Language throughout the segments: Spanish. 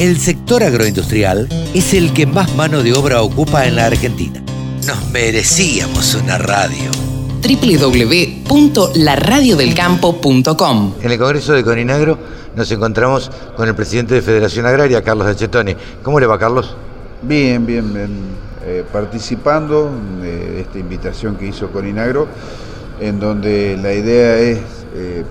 El sector agroindustrial es el que más mano de obra ocupa en la Argentina. Nos merecíamos una radio www.laradiodelcampo.com. En el Congreso de Coninagro nos encontramos con el presidente de Federación Agraria, Carlos Achetoni. ¿Cómo le va, Carlos? Bien, bien, bien. Eh, participando de esta invitación que hizo Coninagro, en donde la idea es eh,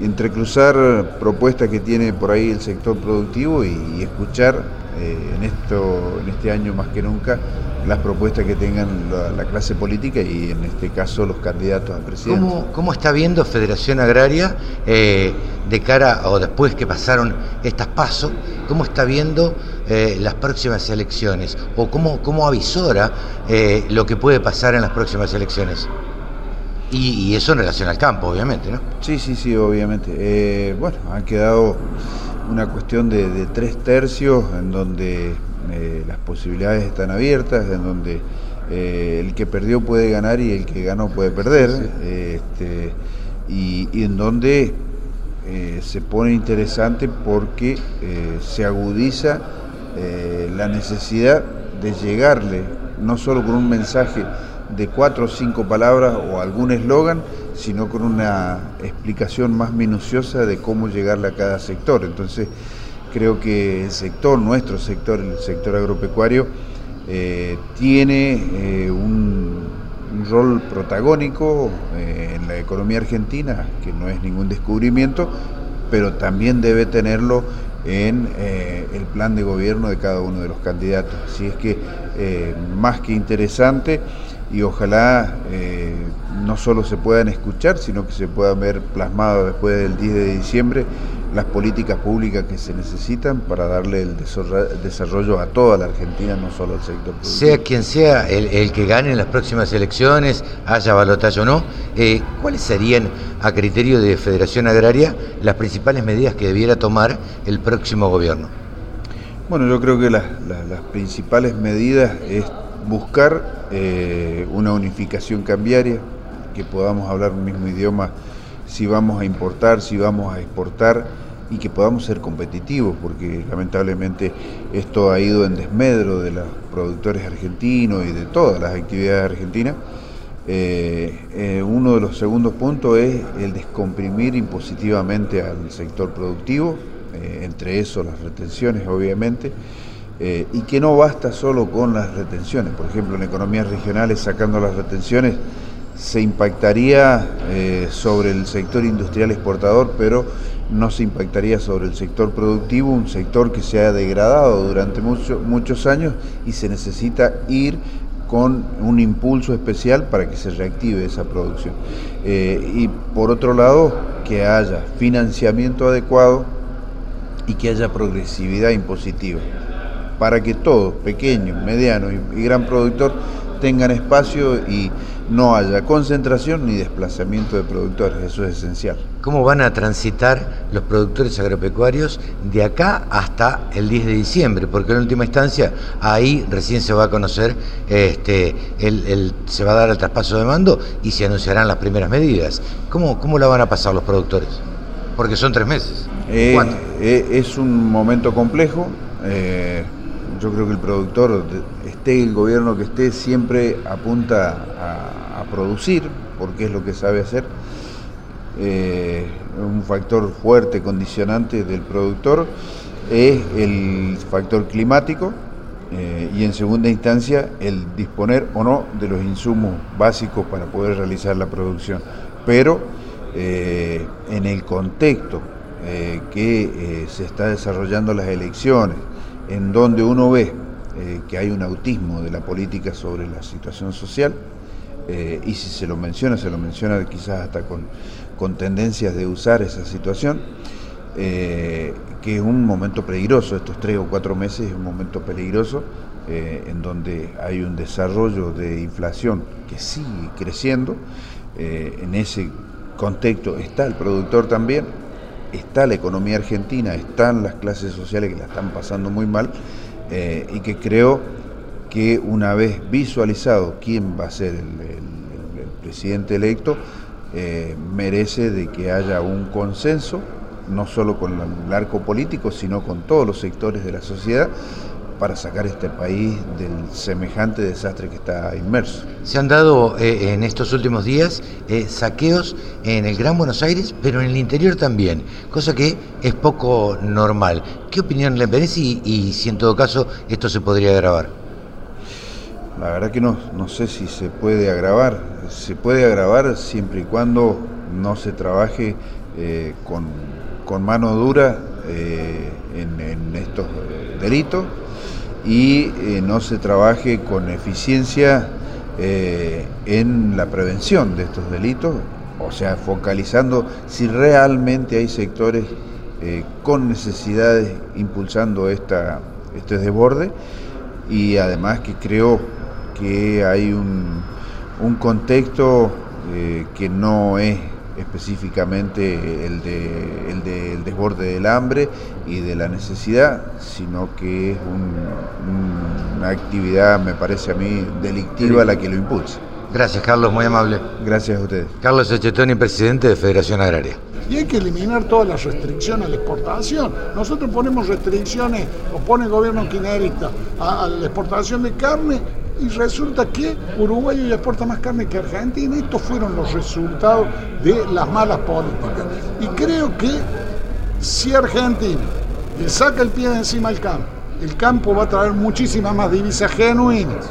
entrecruzar propuestas que tiene por ahí el sector productivo y, escuchar eh, en, esto, en este año más que nunca las propuestas que tengan la, clase política y en este caso los candidatos a presidente. ¿Cómo, cómo está viendo Federación Agraria eh, de cara o después que pasaron estas pasos? ¿Cómo está viendo eh, las próximas elecciones? ¿O cómo, cómo avisora lo que puede pasar en las próximas elecciones? Y, eso en relación al campo, obviamente, ¿no? Sí, sí, sí, obviamente. Eh, bueno, han quedado una cuestión de, tres tercios en donde eh, las posibilidades están abiertas, en donde eh, el que perdió puede ganar y el que ganó puede perder, este, y, y, en donde se pone interesante porque se agudiza la necesidad de llegarle, no solo con un mensaje, de cuatro o cinco palabras o algún eslogan, sino con una explicación más minuciosa de cómo llegarle a cada sector. Entonces, creo que el sector, nuestro sector, el sector agropecuario, eh, tiene eh, un, rol protagónico eh, en la economía argentina, que no es ningún descubrimiento, pero también debe tenerlo en el plan de gobierno de cada uno de los candidatos. Así es que más que interesante, y ojalá eh, no solo se puedan escuchar, sino que se puedan ver plasmadas después del 10 de diciembre las políticas públicas que se necesitan para darle el desarrollo a toda la Argentina, no solo al sector público. Sea quien sea el, que gane en las próximas elecciones, haya balotaje o no, eh, ¿cuáles serían, a criterio de Federación Agraria, las principales medidas que debiera tomar el próximo gobierno? Bueno, yo creo que las principales medidas es buscar eh, una unificación cambiaria, que podamos hablar un mismo idioma si vamos a importar, si vamos a exportar y que podamos ser competitivos, porque lamentablemente esto ha ido en desmedro de los productores argentinos y de todas las actividades argentinas. Eh, eh, uno de los segundos puntos es el descomprimir impositivamente al sector productivo, entre eso las retenciones obviamente, eh, y que no basta solo con las retenciones. Por ejemplo, en economías regionales, sacando las retenciones, se impactaría eh, sobre el sector industrial exportador, pero no se impactaría sobre el sector productivo, un sector que se ha degradado durante muchos años y se necesita ir con un impulso especial para que se reactive esa producción. Eh, y por otro lado, que haya financiamiento adecuado y que haya progresividad impositiva para que todos, pequeños, medianos y, gran productor, tengan espacio y no haya concentración ni desplazamiento de productores, eso es esencial. ¿Cómo van a transitar los productores agropecuarios de acá hasta el 10 de diciembre? Porque en última instancia ahí recién se va a conocer, este, el, se va a dar el traspaso de mando y se anunciarán las primeras medidas. ¿Cómo, cómo la van a pasar los productores? Porque son tres meses. Eh, eh, es un momento complejo. Eh, yo creo que el productor, esté el gobierno que esté, siempre apunta a, producir, porque es lo que sabe hacer. Eh, un factor fuerte, condicionante del productor es el factor climático eh, y en segunda instancia el disponer o no de los insumos básicos para poder realizar la producción. Pero eh, en el contexto que se está desarrollando las elecciones, en donde uno ve eh, que hay un autismo de la política sobre la situación social, eh, y si se lo menciona, se lo menciona quizás hasta con, con tendencias de usar esa situación, eh, que es un momento peligroso, estos tres o cuatro meses es un momento peligroso, en donde hay un desarrollo de inflación que sigue creciendo, en ese contexto está el productor también, está la economía argentina, están las clases sociales que la están pasando muy mal eh, y que creo que una vez visualizado quién va a ser el, presidente electo, eh, merece de que haya un consenso no solo con el arco político, sino con todos los sectores de la sociedad para sacar este país del semejante desastre que está inmerso. Se han dado eh, en estos últimos días eh, saqueos en el Gran Buenos Aires, pero en el interior también, cosa que es poco normal. ¿Qué opinión le merece y, si en todo caso esto se podría agravar? La verdad que no, no sé si se puede agravar. Se puede agravar siempre y cuando no se trabaje eh, con, mano dura en estos delitos y eh, no se trabaje con eficiencia eh, en la prevención de estos delitos, o sea, focalizando si realmente hay sectores eh, con necesidades impulsando esta, este desborde y además que creo que hay un, un contexto que no es específicamente el, de, el del desborde del hambre y de la necesidad, sino que es una actividad, me parece a mí, delictiva la que lo impulsa. Gracias, Carlos, muy amable. Gracias a ustedes. Carlos Echetoni, presidente de Federación Agraria. Y hay que eliminar todas las restricciones a la exportación. Nosotros ponemos restricciones, o pone el gobierno quinerista a la exportación de carne y resulta que Uruguay hoy exporta más carne que Argentina. Estos fueron los resultados de las malas políticas. Y creo que si Argentina le saca el pie de encima al campo, el campo va a traer muchísimas más divisas genuinas.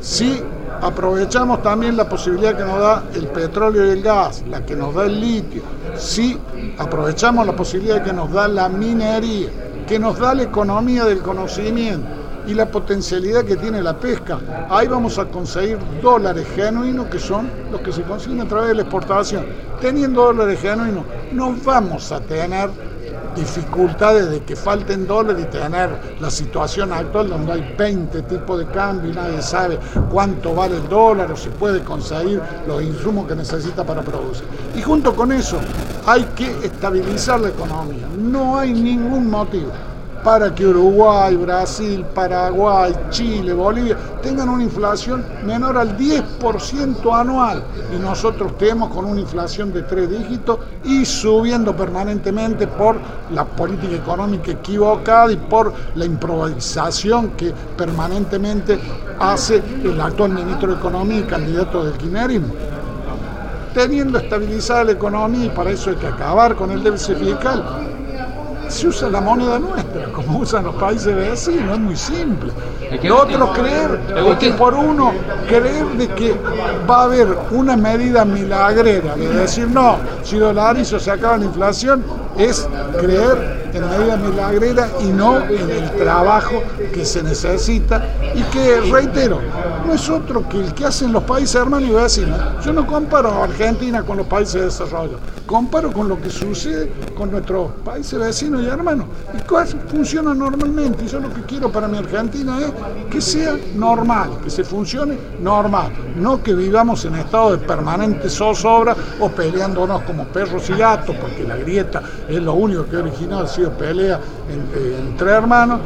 Si aprovechamos también la posibilidad que nos da el petróleo y el gas, la que nos da el litio, si aprovechamos la posibilidad que nos da la minería, que nos da la economía del conocimiento, y la potencialidad que tiene la pesca. Ahí vamos a conseguir dólares genuinos que son los que se consiguen a través de la exportación. Teniendo dólares genuinos, no vamos a tener dificultades de que falten dólares y tener la situación actual donde hay 20 tipos de cambio y nadie sabe cuánto vale el dólar o si puede conseguir los insumos que necesita para producir. Y junto con eso hay que estabilizar la economía. No hay ningún motivo para que Uruguay, Brasil, Paraguay, Chile, Bolivia tengan una inflación menor al 10% anual. Y nosotros tenemos con una inflación de tres dígitos y subiendo permanentemente por la política económica equivocada y por la improvisación que permanentemente hace el actual ministro de Economía y candidato del kirchnerismo. Teniendo estabilizada la economía y para eso hay que acabar con el déficit fiscal se usa la moneda nuestra, como usan los países vecinos, es muy simple. Lo otro creer, que por uno creer de que va a haber una medida milagrera, de decir no, si dolarizo se acaba la inflación, es creer en medida milagrera y no en el trabajo que se necesita y que, reitero, no es otro que el que hacen los países hermanos y vecinos. Yo no comparo a Argentina con los países de desarrollo, comparo con lo que sucede con nuestros países vecinos y hermanos. Y cosas funcionan normalmente. Y yo lo que quiero para mi Argentina es que sea normal, que se funcione normal, no que vivamos en estado de permanente zozobra o peleándonos como perros y gatos, porque la grieta es lo único que ha originado ha sido pelea entre, hermanos,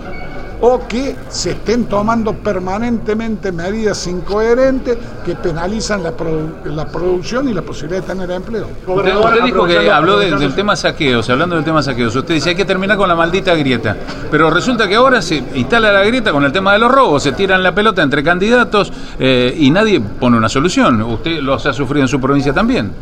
o que se estén tomando permanentemente medidas incoherentes que penalizan la, producción y la posibilidad de tener empleo. Usted, dijo que habló del tema saqueos, hablando del tema saqueos, usted dice hay que terminar con la maldita grieta, pero resulta que ahora se instala la grieta con el tema de los robos, se tiran la pelota entre candidatos eh, y nadie pone una solución. ¿Usted lo ha sufrido en su provincia también?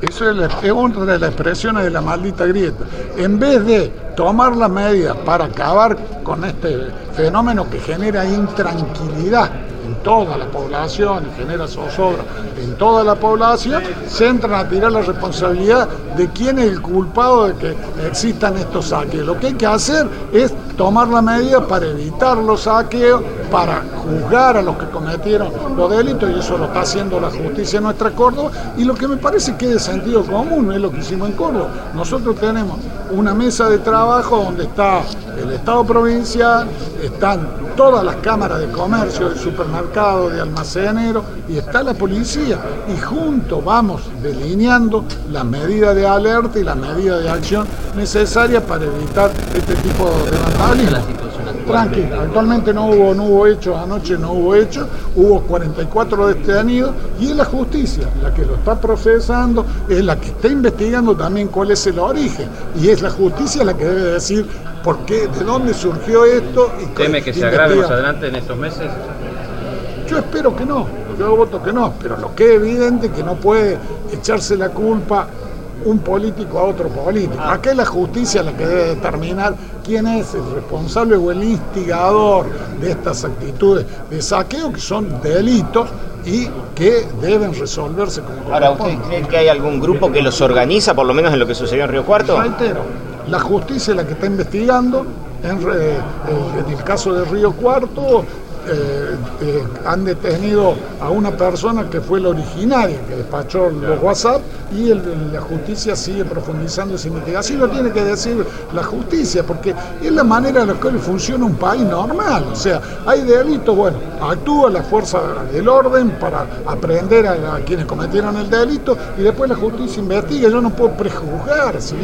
Eso es, una de las expresiones de la maldita grieta. En vez de tomar las medidas para acabar con este fenómeno que genera intranquilidad en toda la población y genera zozobra en toda la población, se entran a tirar la responsabilidad de quién es el culpado de que existan estos saqueos. Lo que hay que hacer es tomar la medida para evitar los saqueos, para juzgar a los que cometieron los delitos, y eso lo está haciendo la justicia en nuestra Córdoba, y lo que me parece que es de sentido común, es lo que hicimos en Córdoba. Nosotros tenemos una mesa de trabajo donde está el Estado provincial, están todas las cámaras de comercio, de supermercados, de almaceneros, y está la policía, y juntos vamos delineando las medidas de alerta y las medidas de acción necesarias para evitar este tipo de vandalismo. Tranqui, actualmente no hubo, no hubo hechos, anoche no hubo hechos, hubo 44 detenidos y es la justicia la que lo está procesando, es la que está investigando también cuál es el origen y es la justicia la que debe decir por qué, de dónde surgió esto. Y ¿Teme que se agrave más adelante en estos meses? Yo espero que no, yo voto que no, pero lo que es evidente es que no puede echarse la culpa un político a otro político. Ah. Acá es la justicia la que debe determinar quién es el responsable o el instigador de estas actitudes de saqueo que son delitos y que deben resolverse como Ahora, ¿usted cree que hay algún grupo que los organiza, por lo menos en lo que sucedió en Río Cuarto? Reitero, la justicia es la que está investigando. En, en el caso de Río Cuarto, eh, eh, han detenido a una persona que fue la originaria que despachó los WhatsApp y la justicia sigue profundizando esa investigación. Así lo tiene que decir la justicia, porque es la manera en la que funciona un país normal. O sea, hay delitos, bueno, actúa la fuerza del orden para aprender a, quienes cometieron el delito y después la justicia investiga. Yo no puedo prejuzgar si,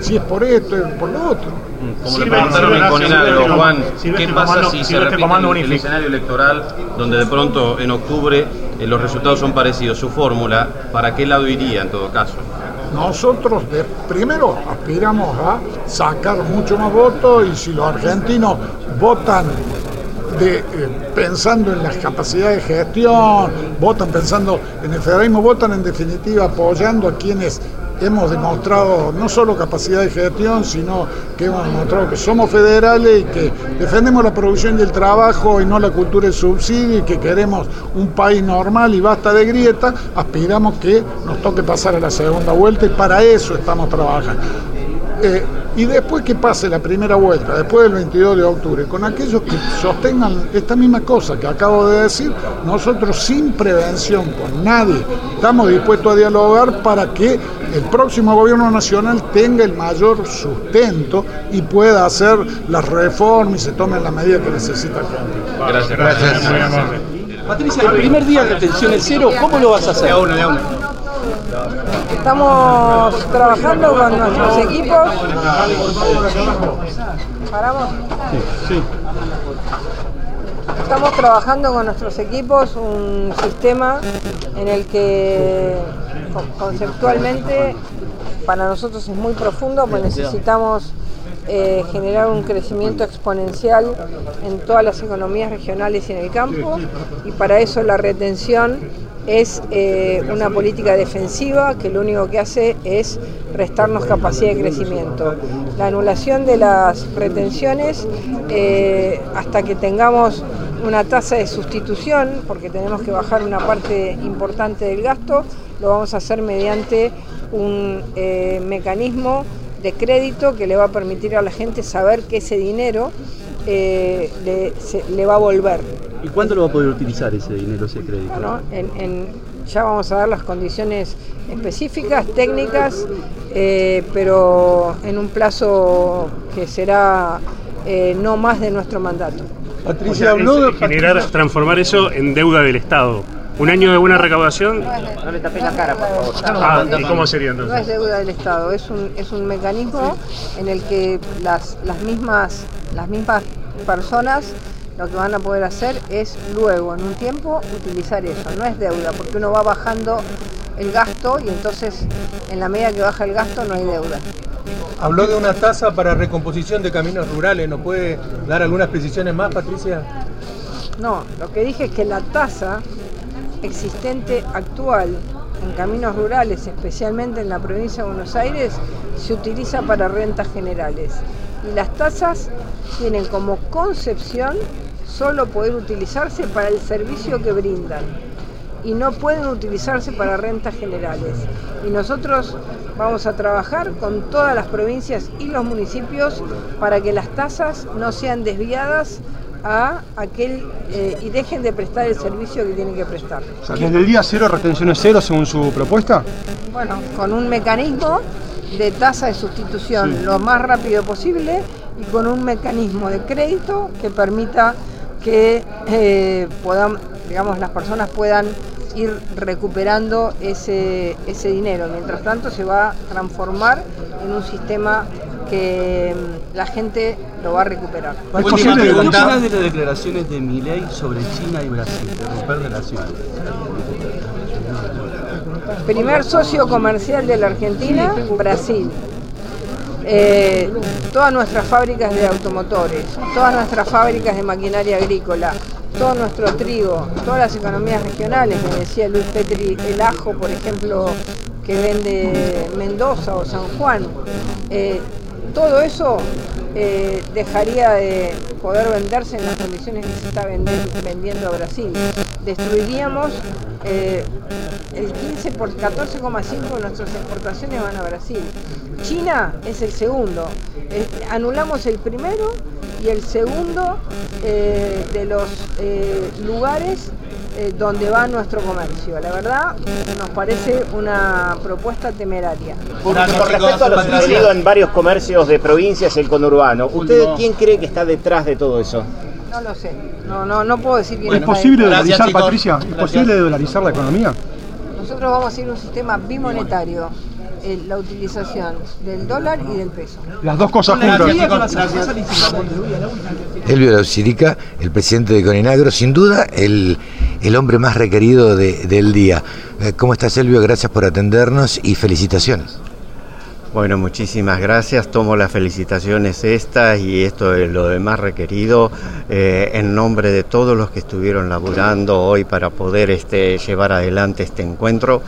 si es por esto o por lo otro. Como le preguntaron en Juan, ¿qué pasa si se repite el escenario electoral donde de pronto en octubre eh, los resultados son parecidos? Su fórmula, ¿para qué lado iría en todo caso? Nosotros primero aspiramos a sacar mucho más votos y si los argentinos votan de, eh, pensando en las capacidades de gestión, votan pensando en el federalismo, votan en definitiva apoyando a quienes hemos demostrado no solo capacidad de gestión, sino que hemos demostrado que somos federales y que defendemos la producción y el trabajo y no la cultura del subsidio y que queremos un país normal y basta de grieta, aspiramos que nos toque pasar a la segunda vuelta y para eso estamos trabajando. Eh, y después que pase la primera vuelta, después del 22 de octubre, con aquellos que sostengan esta misma cosa que acabo de decir, nosotros sin prevención con nadie estamos dispuestos a dialogar para que el próximo gobierno nacional tenga el mayor sustento y pueda hacer las reformas y se tomen las medidas que necesita el Gracias, gracias. Patricia, el primer día de atención es cero, ¿cómo lo vas a hacer? Estamos trabajando con nuestros equipos. ¿Paramos? Sí, Estamos trabajando con nuestros equipos un sistema en el que conceptualmente para nosotros es muy profundo, pues necesitamos eh, generar un crecimiento exponencial en todas las economías regionales y en el campo y para eso la retención es eh, una política defensiva que lo único que hace es restarnos capacidad de crecimiento. La anulación de las retenciones eh, hasta que tengamos una tasa de sustitución, porque tenemos que bajar una parte importante del gasto, lo vamos a hacer mediante un eh, mecanismo de crédito que le va a permitir a la gente saber que ese dinero le va a volver. ¿Y cuándo lo va a poder utilizar ese dinero, ese crédito? Bueno, ya vamos a dar las condiciones específicas, técnicas, eh, pero en un plazo que será eh, no más de nuestro mandato. Patricia habló de generar, transformar eso en deuda del Estado. Un año de buena recaudación. No, le tapé la cara, por favor. Ah, ¿y cómo sería entonces? No es deuda del Estado, es un, es un mecanismo en el que las, las, mismas, las mismas personas lo que van a poder hacer es luego, en un tiempo, utilizar eso. No es deuda, porque uno va bajando el gasto y entonces en la medida que baja el gasto no hay deuda. Habló de una tasa para recomposición de caminos rurales. ¿Nos puede dar algunas precisiones más, Patricia? No, lo que dije es que la tasa existente actual en caminos rurales, especialmente en la provincia de Buenos Aires, se utiliza para rentas generales. Y las tasas tienen como concepción solo poder utilizarse para el servicio que brindan y no pueden utilizarse para rentas generales. Y nosotros vamos a trabajar con todas las provincias y los municipios para que las tasas no sean desviadas a aquel eh, y dejen de prestar el servicio que tienen que prestar. ¿Desde el día cero retenciones cero según su propuesta? Bueno, con un mecanismo de tasa de sustitución lo más rápido posible y con un mecanismo de crédito que permita que eh, digamos, las personas puedan ir recuperando ese, ese dinero. Mientras tanto se va a transformar en un sistema que mm, la gente lo va a recuperar. ¿Es posible de las declaraciones de Milei sobre China y Brasil, de romper relaciones? Primer socio comercial de la Argentina, Brasil. Eh, todas nuestras fábricas de automotores, todas nuestras fábricas de maquinaria agrícola, todo nuestro trigo, todas las economías regionales, me decía Luis Petri, el ajo, por ejemplo, que vende Mendoza o San Juan, eh, todo eso eh, dejaría de poder venderse en las condiciones que se está vendiendo a Brasil. Destruiríamos eh, el 15 por 14,5 de nuestras exportaciones van a Brasil. China es el segundo. anulamos el primero y el segundo eh, de los lugares eh, donde va nuestro comercio. La verdad, nos parece una propuesta temeraria. Con respecto a lo sucedido en varios comercios de provincias, el conurbano, ¿usted quién cree que está detrás de todo eso? No lo sé, no, no, no puedo decir quién ¿Es posible dolarizar, Patricia? ¿Es posible dolarizar la economía? Nosotros vamos a ir a un sistema bimonetario la utilización del dólar y del peso. Las dos cosas juntas. Elvio Lausirica, el presidente de Coninagro, sin duda el, el hombre más requerido del día. Eh, ¿Cómo estás, Elvio? Gracias por atendernos y felicitaciones. Bueno, muchísimas gracias. Tomo las felicitaciones estas y esto es lo demás requerido eh, en nombre de todos los que estuvieron laburando hoy para poder este, llevar adelante este encuentro.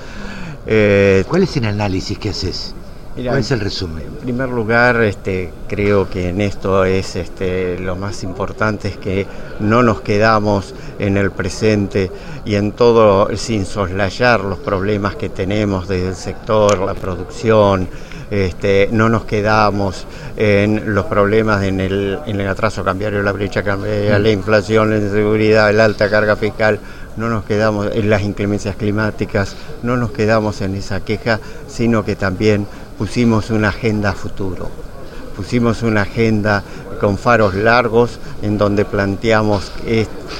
Eh, ¿Cuál es el análisis que haces? ¿Cuál es el resumen? En primer lugar, este, creo que en esto es este, lo más importante es que no nos quedamos en el presente y en todo sin soslayar los problemas que tenemos desde el sector, la producción, este, no nos quedamos en los problemas en el, en el atraso cambiario, la brecha cambiaria, la inflación, la inseguridad, la alta carga fiscal no nos quedamos en las inclemencias climáticas, no nos quedamos en esa queja, sino que también pusimos una agenda a futuro. Pusimos una agenda con faros largos en donde planteamos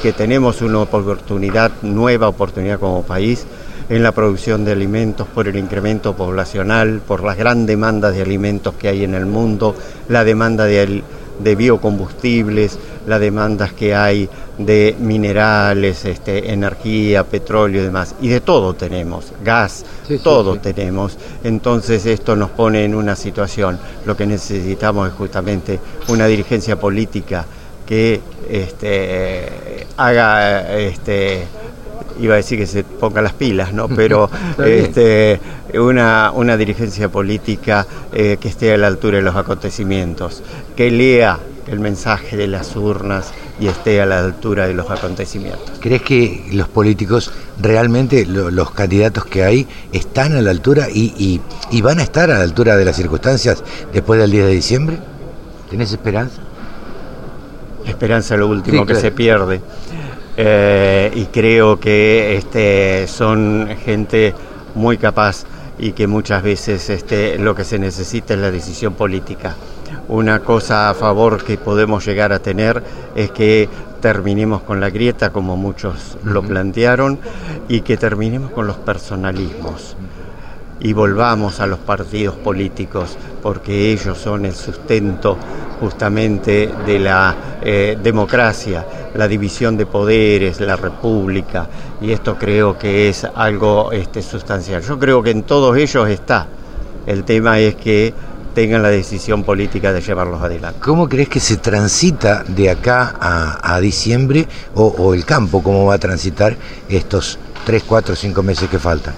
que tenemos una oportunidad, nueva oportunidad como país, en la producción de alimentos por el incremento poblacional, por las gran demandas de alimentos que hay en el mundo, la demanda de, de biocombustibles, las demandas que hay de minerales, este, energía, petróleo y demás. Y de todo tenemos, gas, todo tenemos. Entonces esto nos pone en una situación. Lo que necesitamos es justamente una dirigencia política que este, haga este, iba a decir que se ponga las pilas, ¿no? Pero este, una, una dirigencia política eh, que esté a la altura de los acontecimientos, que lea el mensaje de las urnas y esté a la altura de los acontecimientos. ¿Crees que los políticos realmente, los candidatos que hay, están a la altura y, van a estar a la altura de las circunstancias después del 10 de diciembre? ¿Tenés esperanza? La esperanza es lo último que se pierde. Eh, y creo que este, son gente muy capaz y que muchas veces este, lo que se necesita es la decisión política. Una cosa a favor que podemos llegar a tener es que terminemos con la grieta, como muchos lo plantearon, y que terminemos con los personalismos y volvamos a los partidos políticos, porque ellos son el sustento justamente de la eh, democracia, la división de poderes, la república, y esto creo que es algo este, sustancial. Yo creo que en todos ellos está. El tema es que tengan la decisión política de llevarlos adelante. ¿Cómo crees que se transita de acá a, diciembre o, o, el campo, cómo va a transitar estos tres, cuatro, cinco meses que faltan?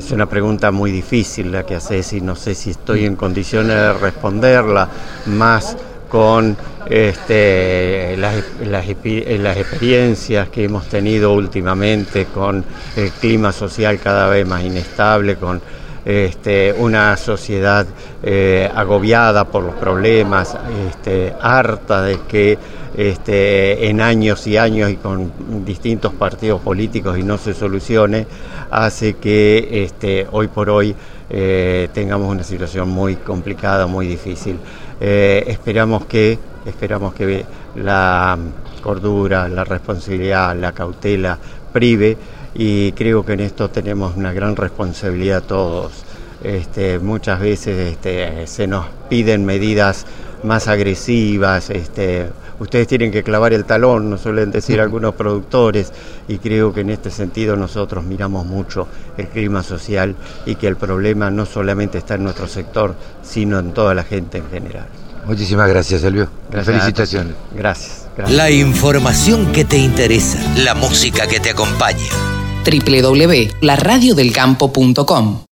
Es una pregunta muy difícil la que haces y no sé si estoy en condiciones de responderla, más con este, las, las, las, experiencias que hemos tenido últimamente, con el clima social cada vez más inestable, con este, una sociedad eh, agobiada por los problemas, este, harta de que este, en años y años y con distintos partidos políticos y no se solucione, hace que hoy por hoy eh, tengamos una situación muy complicada, muy difícil. Eh, esperamos que esperamos que la cordura, la responsabilidad, la cautela prive y creo que en esto tenemos una gran responsabilidad todos. este, muchas veces este, se nos piden medidas más agresivas, este, ustedes tienen que clavar el talón, nos suelen decir algunos productores, y creo que en este sentido nosotros miramos mucho el clima social y que el problema no solamente está en nuestro sector, sino en toda la gente en general. Muchísimas gracias, Elvio. Felicitaciones. Gracias, gracias. La información que te interesa, la música que te acompaña. www.laradiodelcampo.com